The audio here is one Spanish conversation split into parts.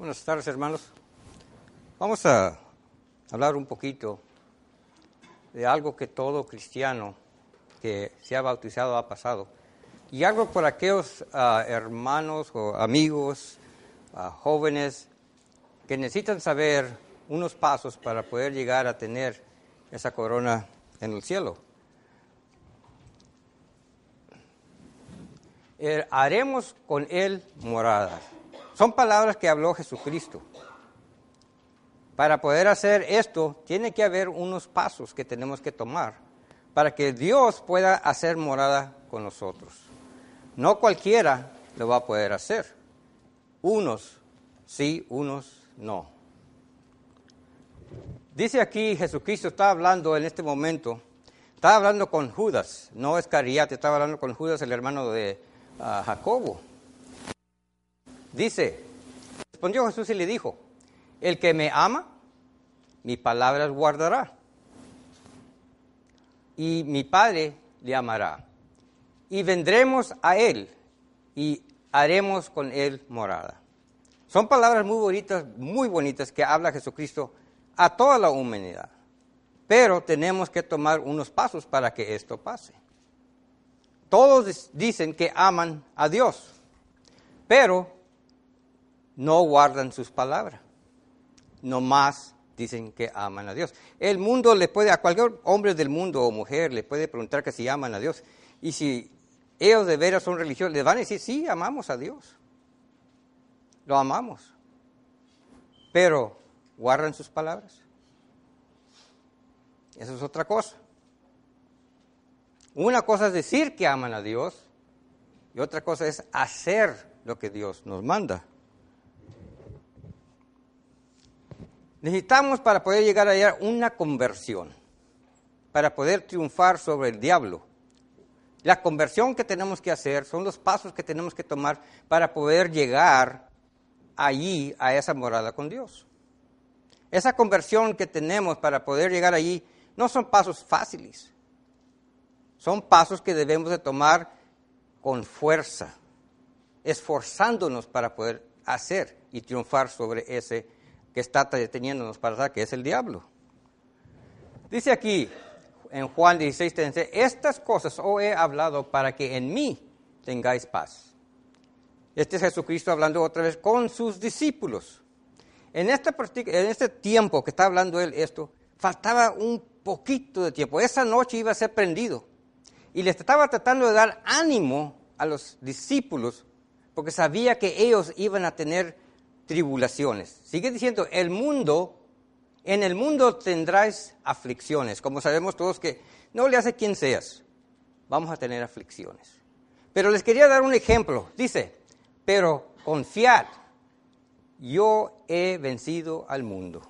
Buenas tardes, hermanos. Vamos a hablar un poquito de algo que todo cristiano que se ha bautizado ha pasado. Y algo por aquellos uh, hermanos o amigos, uh, jóvenes, que necesitan saber unos pasos para poder llegar a tener esa corona en el cielo. Eh, haremos con él moradas. Son palabras que habló Jesucristo. Para poder hacer esto, tiene que haber unos pasos que tenemos que tomar para que Dios pueda hacer morada con nosotros. No cualquiera lo va a poder hacer. Unos sí, unos no. Dice aquí Jesucristo está hablando en este momento, está hablando con Judas, no es Cariate, estaba hablando con Judas, el hermano de uh, Jacobo. Dice, respondió Jesús y le dijo, el que me ama, mi palabras guardará. Y mi Padre le amará. Y vendremos a Él y haremos con Él morada. Son palabras muy bonitas, muy bonitas que habla Jesucristo a toda la humanidad. Pero tenemos que tomar unos pasos para que esto pase. Todos dicen que aman a Dios, pero no guardan sus palabras. No más dicen que aman a Dios. El mundo le puede, a cualquier hombre del mundo o mujer le puede preguntar que si aman a Dios. Y si ellos de veras son religiosos, les van a decir, sí, amamos a Dios. Lo amamos. Pero, ¿guardan sus palabras? Eso es otra cosa. Una cosa es decir que aman a Dios y otra cosa es hacer lo que Dios nos manda. Necesitamos para poder llegar allá una conversión, para poder triunfar sobre el diablo. La conversión que tenemos que hacer son los pasos que tenemos que tomar para poder llegar allí a esa morada con Dios. Esa conversión que tenemos para poder llegar allí no son pasos fáciles. Son pasos que debemos de tomar con fuerza, esforzándonos para poder hacer y triunfar sobre ese que está deteniéndonos para dar, que es el diablo. Dice aquí en Juan 16, 13, estas cosas os he hablado para que en mí tengáis paz. Este es Jesucristo hablando otra vez con sus discípulos. En este, en este tiempo que está hablando él esto, faltaba un poquito de tiempo. Esa noche iba a ser prendido. Y les estaba tratando de dar ánimo a los discípulos porque sabía que ellos iban a tener tribulaciones. Sigue diciendo, el mundo, en el mundo tendráis aflicciones. Como sabemos todos que no le hace quien seas, vamos a tener aflicciones. Pero les quería dar un ejemplo. Dice, pero confiad, yo he vencido al mundo.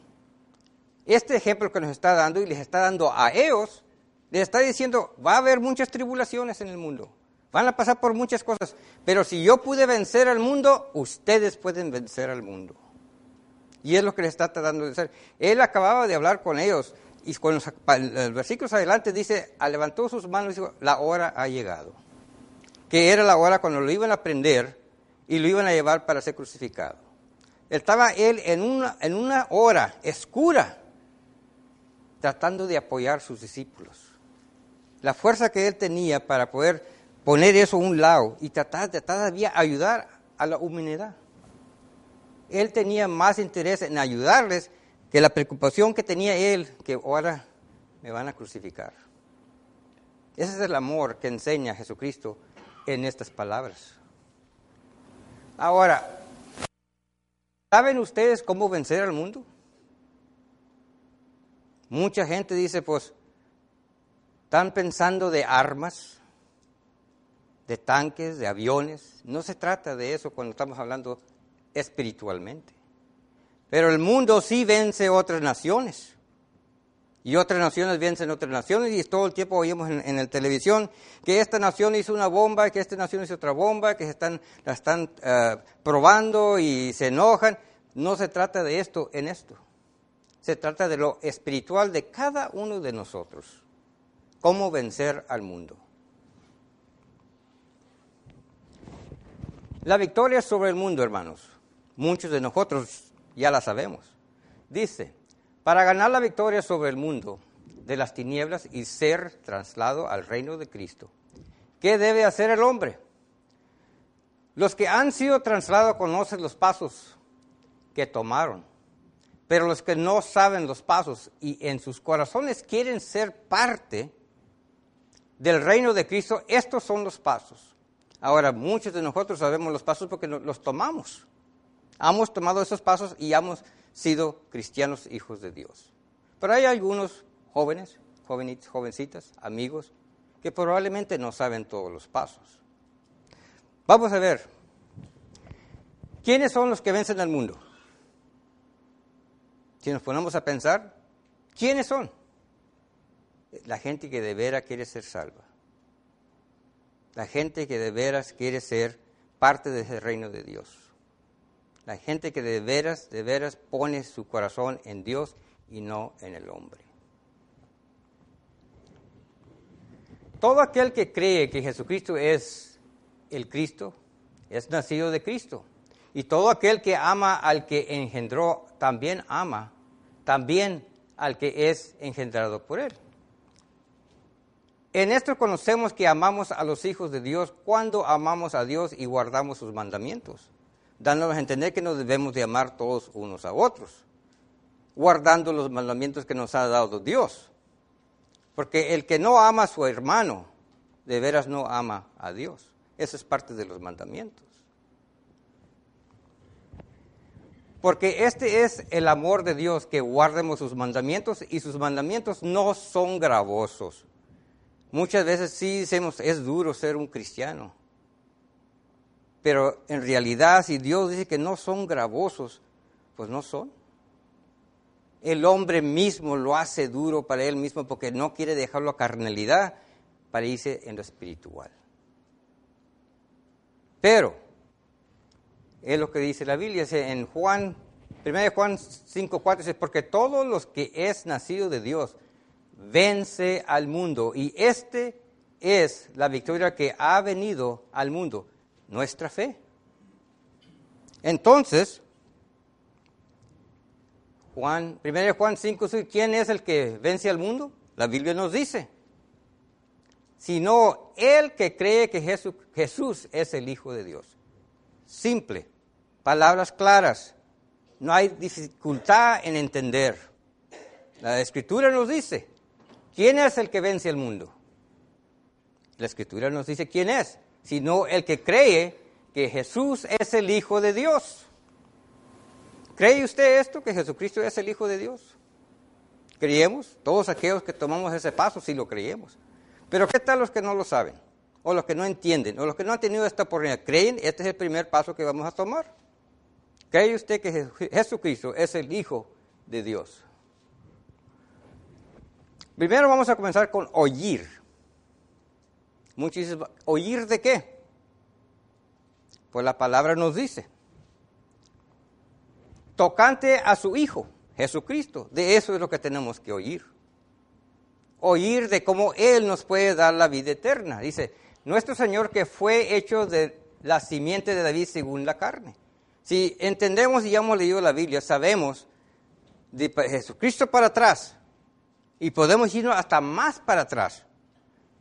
Este ejemplo que nos está dando y les está dando a ellos, les está diciendo, va a haber muchas tribulaciones en el mundo. Van a pasar por muchas cosas, pero si yo pude vencer al mundo, ustedes pueden vencer al mundo. Y es lo que les está tratando de hacer. Él acababa de hablar con ellos y con los, versículos adelante dice, levantó sus manos y dijo, la hora ha llegado. Que era la hora cuando lo iban a prender y lo iban a llevar para ser crucificado. Estaba él en una, en una hora oscura tratando de apoyar a sus discípulos. La fuerza que él tenía para poder poner eso a un lado y tratar de todavía ayudar a la humanidad. Él tenía más interés en ayudarles que la preocupación que tenía él, que ahora me van a crucificar. Ese es el amor que enseña Jesucristo en estas palabras. Ahora, ¿saben ustedes cómo vencer al mundo? Mucha gente dice, pues, están pensando de armas, de tanques, de aviones. No se trata de eso cuando estamos hablando espiritualmente. Pero el mundo sí vence otras naciones. Y otras naciones vencen otras naciones y todo el tiempo oímos en, la televisión que esta nación hizo una bomba, que esta nación hizo otra bomba, que se están, la están eh, probando y se enojan. No se trata de esto en esto. Se trata de lo espiritual de cada uno de nosotros. Cómo vencer al mundo. La victoria sobre el mundo, hermanos. muchos de nosotros ya la sabemos. Dice, para ganar la victoria sobre el mundo de las tinieblas y ser trasladado al reino de Cristo, ¿qué debe hacer el hombre? Los que han sido trasladados conocen los pasos que tomaron, pero los que no saben los pasos y en sus corazones quieren ser parte del reino de Cristo, estos son los pasos. Ahora, muchos de nosotros sabemos los pasos porque los tomamos. Hemos tomado esos pasos y hemos sido cristianos hijos de Dios. Pero hay algunos jóvenes, jovenitos, jovencitas, amigos, que probablemente no saben todos los pasos. Vamos a ver, ¿quiénes son los que vencen al mundo? Si nos ponemos a pensar, ¿quiénes son? la gente que de veras quiere ser salva. La gente que de veras quiere ser parte de ese reino de Dios. La gente que de veras, de veras pone su corazón en Dios y no en el hombre. Todo aquel que cree que Jesucristo es el Cristo, es nacido de Cristo. Y todo aquel que ama al que engendró, también ama, también al que es engendrado por él. En esto conocemos que amamos a los hijos de Dios cuando amamos a Dios y guardamos sus mandamientos, dándonos a entender que nos debemos de amar todos unos a otros, guardando los mandamientos que nos ha dado Dios. Porque el que no ama a su hermano, de veras no ama a Dios. Eso es parte de los mandamientos. Porque este es el amor de Dios, que guardemos sus mandamientos y sus mandamientos no son gravosos Muchas veces sí decimos, es duro ser un cristiano. Pero en realidad, si Dios dice que no son gravosos, pues no son. El hombre mismo lo hace duro para él mismo porque no quiere dejarlo a carnalidad para irse en lo espiritual. Pero, es lo que dice la Biblia, en Juan, 1 Juan 5, 4, dice, porque todos los que es nacido de Dios, vence al mundo. Y este es la victoria que ha venido al mundo, nuestra fe. Entonces, Juan, 1 Juan 5, ¿quién es el que vence al mundo? La Biblia nos dice, sino el que cree que Jesús es el Hijo de Dios. Simple, palabras claras, no hay dificultad en entender. La Escritura nos dice, ¿Quién es el que vence el mundo? La escritura nos dice quién es, sino el que cree que Jesús es el Hijo de Dios. ¿Cree usted esto, que Jesucristo es el Hijo de Dios? ¿Creemos? Todos aquellos que tomamos ese paso sí lo creemos. Pero ¿qué tal los que no lo saben? O los que no entienden, o los que no han tenido esta oportunidad. ¿Creen? Este es el primer paso que vamos a tomar. ¿Cree usted que Jesucristo es el Hijo de Dios? Primero vamos a comenzar con oír. Muchos ¿oír de qué? Pues la palabra nos dice. Tocante a su Hijo, Jesucristo. De eso es lo que tenemos que oír. Oír de cómo Él nos puede dar la vida eterna. Dice, nuestro Señor que fue hecho de la simiente de David según la carne. Si entendemos y ya hemos leído la Biblia, sabemos de Jesucristo para atrás, y podemos irnos hasta más para atrás.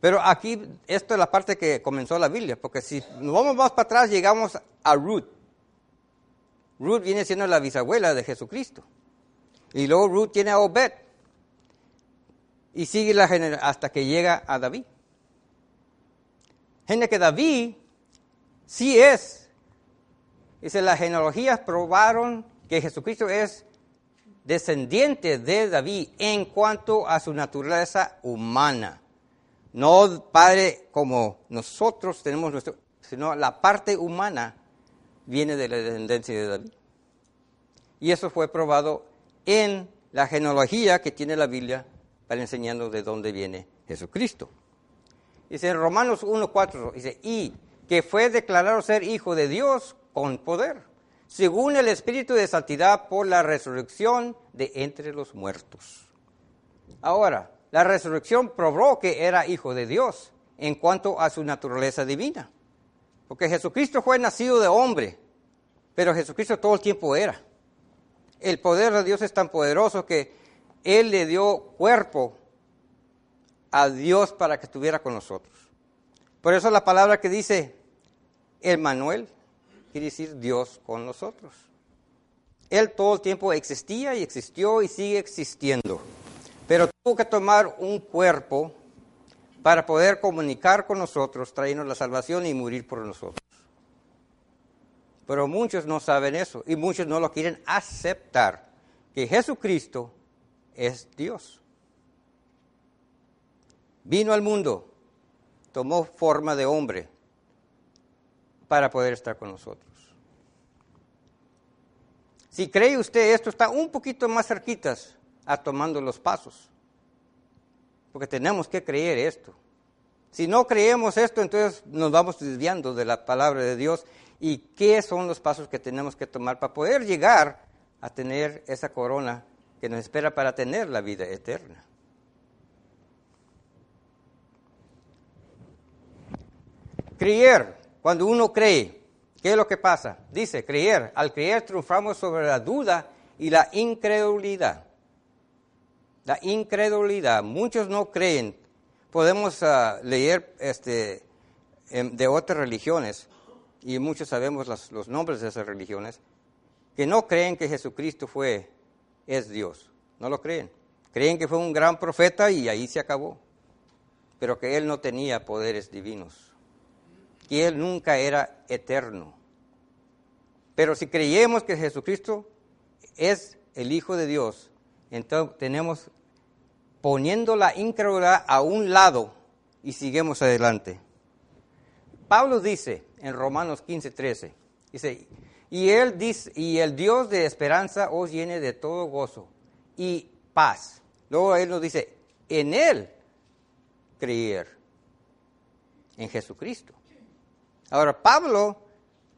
Pero aquí, esto es la parte que comenzó la Biblia, porque si nos vamos más para atrás, llegamos a Ruth. Ruth viene siendo la bisabuela de Jesucristo. Y luego Ruth tiene a Obed. Y sigue la hasta que llega a David. Gente que David sí es. Dice, las genealogías probaron que Jesucristo es descendiente de David en cuanto a su naturaleza humana. No padre como nosotros tenemos nuestro, sino la parte humana viene de la descendencia de David. Y eso fue probado en la genealogía que tiene la Biblia para enseñarnos de dónde viene Jesucristo. Dice en Romanos 1.4, dice, y que fue declarado ser hijo de Dios con poder según el Espíritu de Santidad por la resurrección de entre los muertos. Ahora, la resurrección probó que era hijo de Dios en cuanto a su naturaleza divina, porque Jesucristo fue nacido de hombre, pero Jesucristo todo el tiempo era. El poder de Dios es tan poderoso que Él le dio cuerpo a Dios para que estuviera con nosotros. Por eso la palabra que dice el Manuel quiere decir Dios con nosotros. Él todo el tiempo existía y existió y sigue existiendo. Pero tuvo que tomar un cuerpo para poder comunicar con nosotros, traernos la salvación y morir por nosotros. Pero muchos no saben eso y muchos no lo quieren aceptar, que Jesucristo es Dios. Vino al mundo, tomó forma de hombre para poder estar con nosotros. Si cree usted esto, está un poquito más cerquitas a tomando los pasos. Porque tenemos que creer esto. Si no creemos esto, entonces nos vamos desviando de la palabra de Dios y qué son los pasos que tenemos que tomar para poder llegar a tener esa corona que nos espera para tener la vida eterna. Creer, cuando uno cree, ¿qué es lo que pasa? Dice, creer, al creer triunfamos sobre la duda y la incredulidad. La incredulidad, muchos no creen. Podemos ah, leer este, em, de otras religiones, y muchos sabemos los nombres de esas religiones, que no creen que Jesucristo fue, es Dios. No lo creen. Creen que fue un gran profeta y ahí se acabó. Pero que él no tenía poderes divinos. Que él nunca era eterno. Pero si creemos que Jesucristo es el Hijo de Dios, entonces tenemos poniendo la incredulidad a un lado y seguimos adelante. Pablo dice en Romanos 15, 13, dice, y, él dice, y el Dios de esperanza os llene de todo gozo y paz. Luego él nos dice, en él creer, en Jesucristo. Ahora, Pablo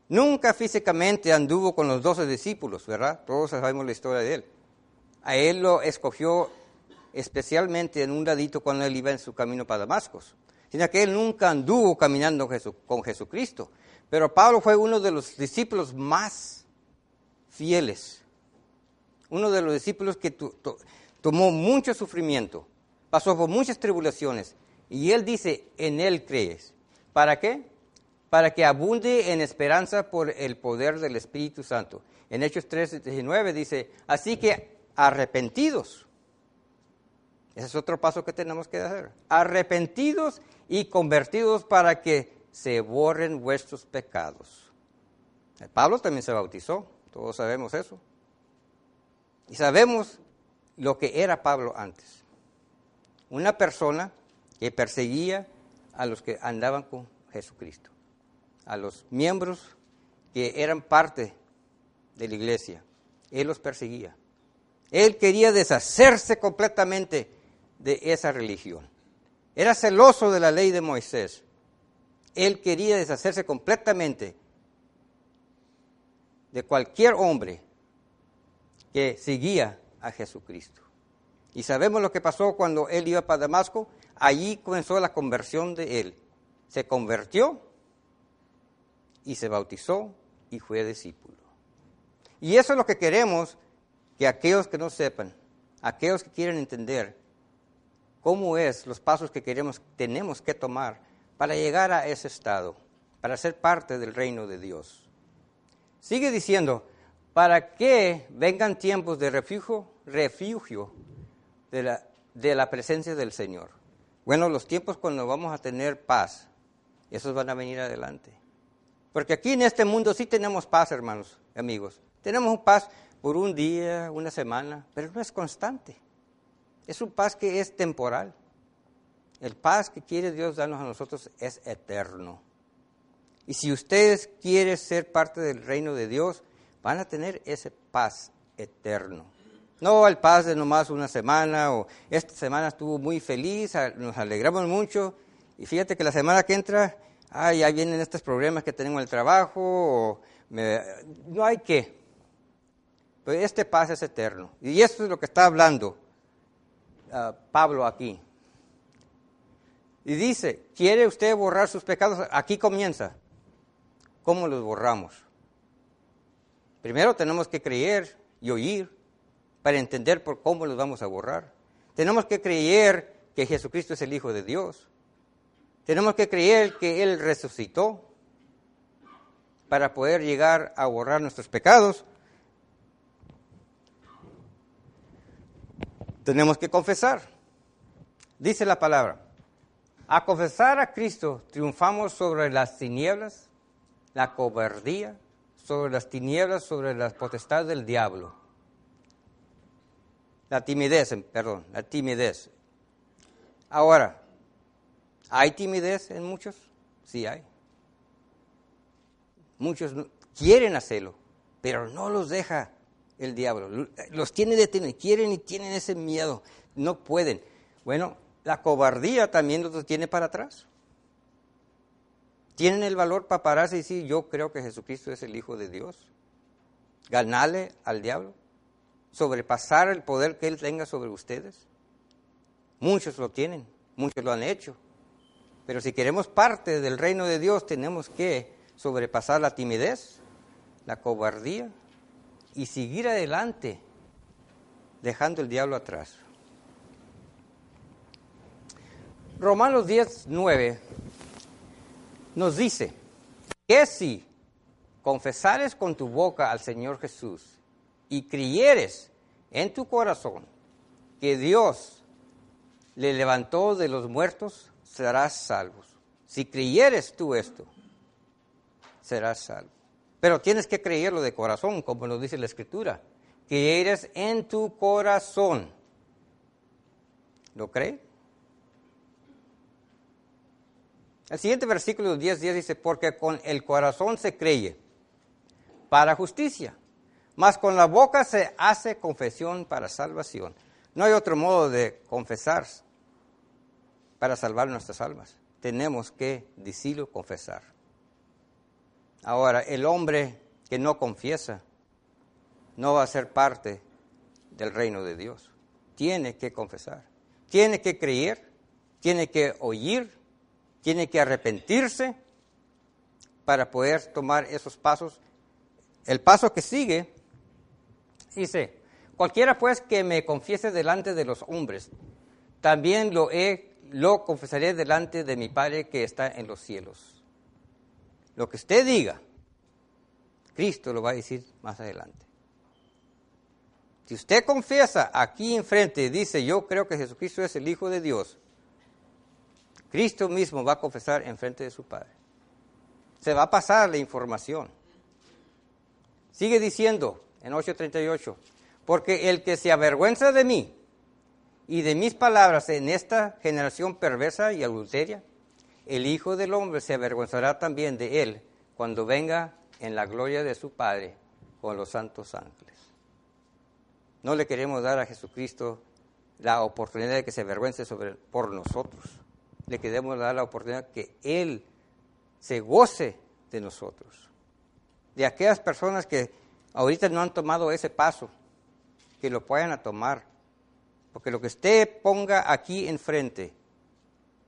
nunca físicamente anduvo con los doce discípulos, ¿verdad? Todos sabemos la historia de él. A él lo escogió especialmente en un ladito cuando él iba en su camino para Damasco, sino que él nunca anduvo caminando con Jesucristo. Pero Pablo fue uno de los discípulos más fieles, uno de los discípulos que tomó mucho sufrimiento, pasó por muchas tribulaciones, y él dice, en él crees. ¿Para qué? Para que abunde en esperanza por el poder del Espíritu Santo. En Hechos 3, 19 dice, así que arrepentidos ese es otro paso que tenemos que hacer. Arrepentidos y convertidos para que se borren vuestros pecados. Pablo también se bautizó, todos sabemos eso. Y sabemos lo que era Pablo antes. Una persona que perseguía a los que andaban con Jesucristo, a los miembros que eran parte de la iglesia. Él los perseguía. Él quería deshacerse completamente de esa religión. Era celoso de la ley de Moisés. Él quería deshacerse completamente de cualquier hombre que seguía a Jesucristo. Y sabemos lo que pasó cuando él iba para Damasco. Allí comenzó la conversión de él. Se convirtió y se bautizó y fue discípulo. Y eso es lo que queremos que aquellos que no sepan, aquellos que quieren entender, cómo es los pasos que queremos, tenemos que tomar para llegar a ese estado, para ser parte del reino de Dios. Sigue diciendo, para que vengan tiempos de refugio, refugio de la, de la presencia del Señor. Bueno, los tiempos cuando vamos a tener paz, esos van a venir adelante. Porque aquí en este mundo sí tenemos paz, hermanos, amigos. Tenemos paz por un día, una semana, pero no es constante. Es un paz que es temporal. El paz que quiere Dios darnos a nosotros es eterno. Y si ustedes quieren ser parte del reino de Dios, van a tener ese paz eterno. No el paz de nomás una semana o esta semana estuvo muy feliz, nos alegramos mucho y fíjate que la semana que entra, ay, ya vienen estos problemas que tenemos en el trabajo, no hay que. Pero este paz es eterno. Y esto es lo que está hablando Pablo aquí. Y dice, ¿quiere usted borrar sus pecados? Aquí comienza. ¿Cómo los borramos? Primero tenemos que creer y oír para entender por cómo los vamos a borrar. Tenemos que creer que Jesucristo es el Hijo de Dios. Tenemos que creer que Él resucitó para poder llegar a borrar nuestros pecados. Tenemos que confesar. Dice la palabra, a confesar a Cristo triunfamos sobre las tinieblas, la cobardía, sobre las tinieblas, sobre las potestades del diablo. La timidez, perdón, la timidez. Ahora, ¿hay timidez en muchos? Sí hay. Muchos quieren hacerlo, pero no los deja el diablo. Los tiene detenidos, quieren y tienen ese miedo, no pueden. Bueno, la cobardía también los tiene para atrás. Tienen el valor para pararse y decir, yo creo que Jesucristo es el Hijo de Dios. Ganarle al diablo, sobrepasar el poder que Él tenga sobre ustedes. Muchos lo tienen, muchos lo han hecho. Pero si queremos parte del reino de Dios, tenemos que sobrepasar la timidez, la cobardía y seguir adelante, dejando el diablo atrás. Romanos 10, 9 nos dice que si confesares con tu boca al Señor Jesús y creyeres en tu corazón que Dios le levantó de los muertos, serás salvo. Si creyeres tú esto, serás salvo. Pero tienes que creerlo de corazón, como nos dice la Escritura. Que eres en tu corazón. ¿Lo cree? El siguiente versículo 10, 10 dice, porque con el corazón se cree para justicia, mas con la boca se hace confesión para salvación. No hay otro modo de confesar para salvar nuestras almas. Tenemos que decirlo, confesar. Ahora, el hombre que no confiesa no va a ser parte del reino de Dios. Tiene que confesar, tiene que creer, tiene que oír, tiene que arrepentirse para poder tomar esos pasos. El paso que sigue dice, Cualquiera pues que me confiese delante de los hombres, también lo, he, lo confesaré delante de mi Padre que está en los cielos. Lo que usted diga, Cristo lo va a decir más adelante. Si usted confiesa aquí enfrente y dice, yo creo que Jesucristo es el Hijo de Dios, Cristo mismo va a confesar enfrente de su Padre. Se va a pasar la información. Sigue diciendo en 8:38, porque el que se avergüenza de mí y de mis palabras en esta generación perversa y adulteria, el Hijo del Hombre se avergonzará también de él cuando venga en la gloria de su Padre con los santos ángeles. No le queremos dar a Jesucristo la oportunidad de que se avergüence sobre, por nosotros. Le queremos dar la oportunidad que Él se goce de nosotros. De aquellas personas que ahorita no han tomado ese paso, que lo puedan a tomar. Porque lo que usted ponga aquí enfrente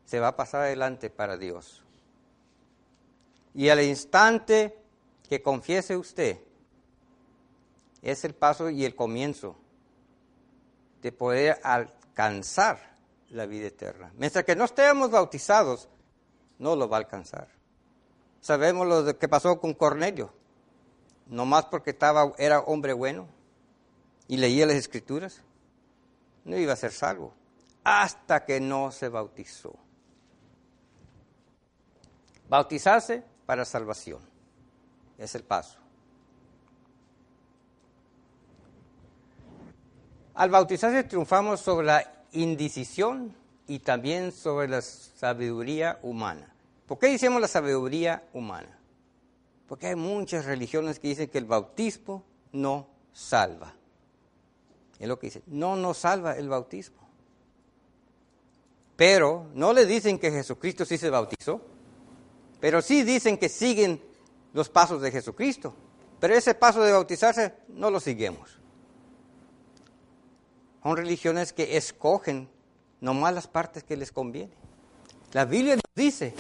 se va a pasar adelante para Dios. Y al instante que confiese usted, es el paso y el comienzo de poder alcanzar la vida eterna. Mientras que no estemos bautizados, no lo va a alcanzar. Sabemos lo que pasó con Cornelio. No más porque estaba, era hombre bueno, y leía las escrituras, no iba a ser salvo hasta que no se bautizó. Bautizarse para salvación es el paso. Al bautizarse triunfamos sobre la indecisión y también sobre la sabiduría humana. ¿Por qué decimos la sabiduría humana? Porque hay muchas religiones que dicen que el bautismo no salva. Es lo que dice. No nos salva el bautismo. Pero no le dicen que Jesucristo sí se bautizó. Pero sí dicen que siguen los pasos de Jesucristo. Pero ese paso de bautizarse no lo seguimos. Son religiones que escogen nomás las partes que les conviene. La Biblia nos dice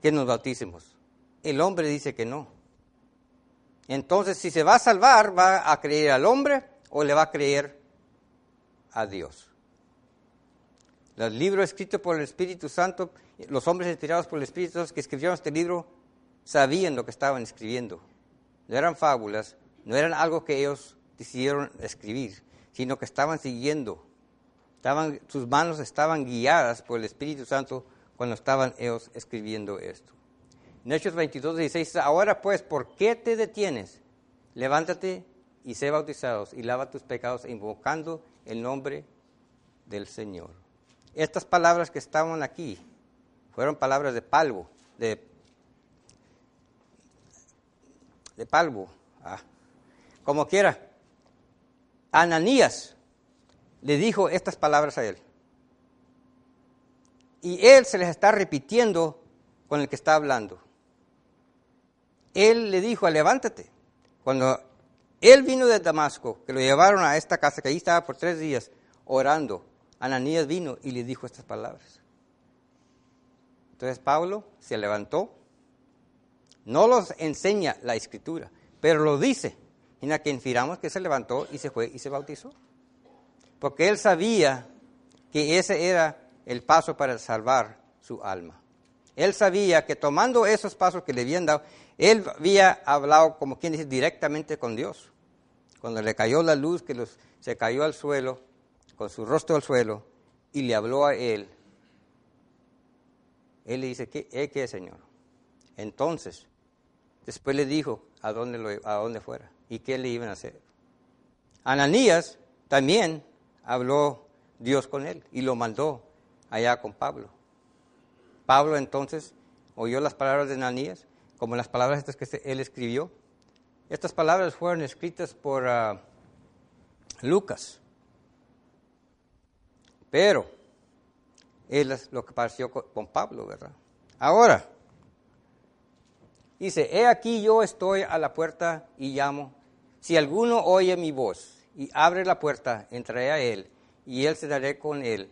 que nos bauticemos. El hombre dice que no. Entonces, si se va a salvar, ¿va a creer al hombre o le va a creer a Dios? Los libros escritos por el Espíritu Santo, los hombres inspirados por el Espíritu Santo que escribieron este libro, sabían lo que estaban escribiendo. No eran fábulas, no eran algo que ellos decidieron escribir, sino que estaban siguiendo. Estaban, sus manos estaban guiadas por el Espíritu Santo cuando estaban ellos escribiendo esto. En Hechos 22, 16, ahora pues, ¿por qué te detienes? Levántate y sé bautizados y lava tus pecados invocando el nombre del Señor. Estas palabras que estaban aquí fueron palabras de palvo, de, de palvo, ah, como quiera. Ananías le dijo estas palabras a él. Y él se les está repitiendo con el que está hablando. Él le dijo, levántate. Cuando él vino de Damasco, que lo llevaron a esta casa, que ahí estaba por tres días orando, Ananías vino y le dijo estas palabras. Entonces Pablo se levantó, no los enseña la escritura, pero lo dice, en la que infiramos que se levantó y se fue y se bautizó. Porque él sabía que ese era el paso para salvar su alma. Él sabía que tomando esos pasos que le habían dado, él había hablado, como quien dice, directamente con Dios. Cuando le cayó la luz, que se cayó al suelo, con su rostro al suelo, y le habló a él, él le dice, ¿qué, eh, ¿qué Señor? Entonces, después le dijo a dónde, lo, a dónde fuera y qué le iban a hacer. Ananías también habló Dios con él y lo mandó allá con Pablo. Pablo entonces oyó las palabras de Ananías, como las palabras estas que él escribió. Estas palabras fueron escritas por uh, Lucas. Pero es lo que pareció con Pablo, ¿verdad? Ahora, dice, he aquí yo estoy a la puerta y llamo. Si alguno oye mi voz y abre la puerta, entraré a él y él se daré con él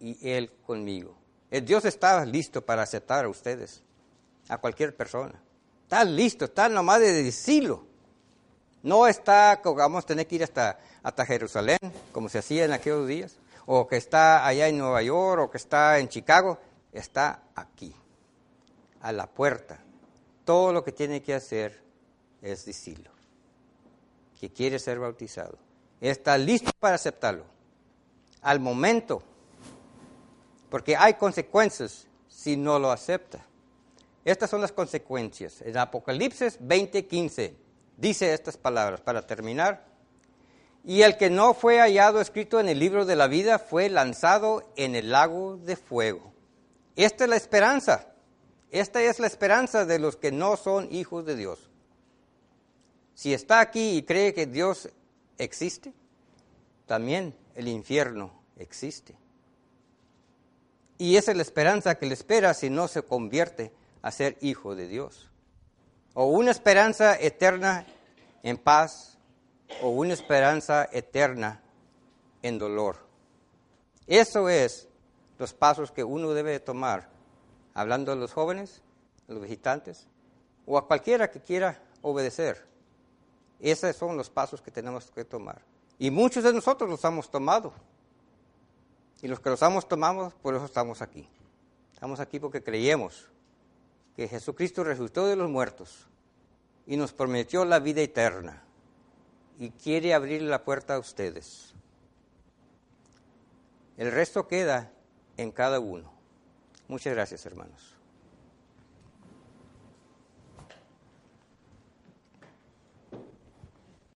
y él conmigo. El Dios está listo para aceptar a ustedes, a cualquier persona. Está listo, está nomás de decirlo. No está, vamos a tener que ir hasta, hasta Jerusalén, como se hacía en aquellos días, o que está allá en Nueva York, o que está en Chicago. Está aquí, a la puerta. Todo lo que tiene que hacer es decirlo, que quiere ser bautizado. Está listo para aceptarlo al momento, porque hay consecuencias si no lo acepta. Estas son las consecuencias. En Apocalipsis 20:15 dice estas palabras para terminar. Y el que no fue hallado escrito en el libro de la vida fue lanzado en el lago de fuego. Esta es la esperanza. Esta es la esperanza de los que no son hijos de Dios. Si está aquí y cree que Dios existe, también el infierno existe. Y esa es la esperanza que le espera si no se convierte a ser hijo de Dios. O una esperanza eterna en paz o una esperanza eterna en dolor. Eso es los pasos que uno debe tomar, hablando a los jóvenes, a los visitantes, o a cualquiera que quiera obedecer. Esos son los pasos que tenemos que tomar. Y muchos de nosotros los hemos tomado. Y los que los hemos tomado, por eso estamos aquí. Estamos aquí porque creemos que Jesucristo resucitó de los muertos y nos prometió la vida eterna y quiere abrir la puerta a ustedes. El resto queda en cada uno. Muchas gracias, hermanos.